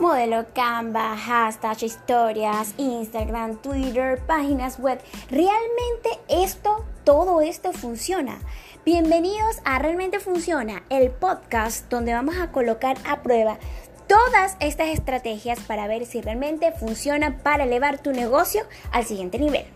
modelo Canva, hashtag, historias, Instagram, Twitter, páginas web. Realmente esto, todo esto funciona. Bienvenidos a Realmente Funciona, el podcast donde vamos a colocar a prueba todas estas estrategias para ver si realmente funciona para elevar tu negocio al siguiente nivel.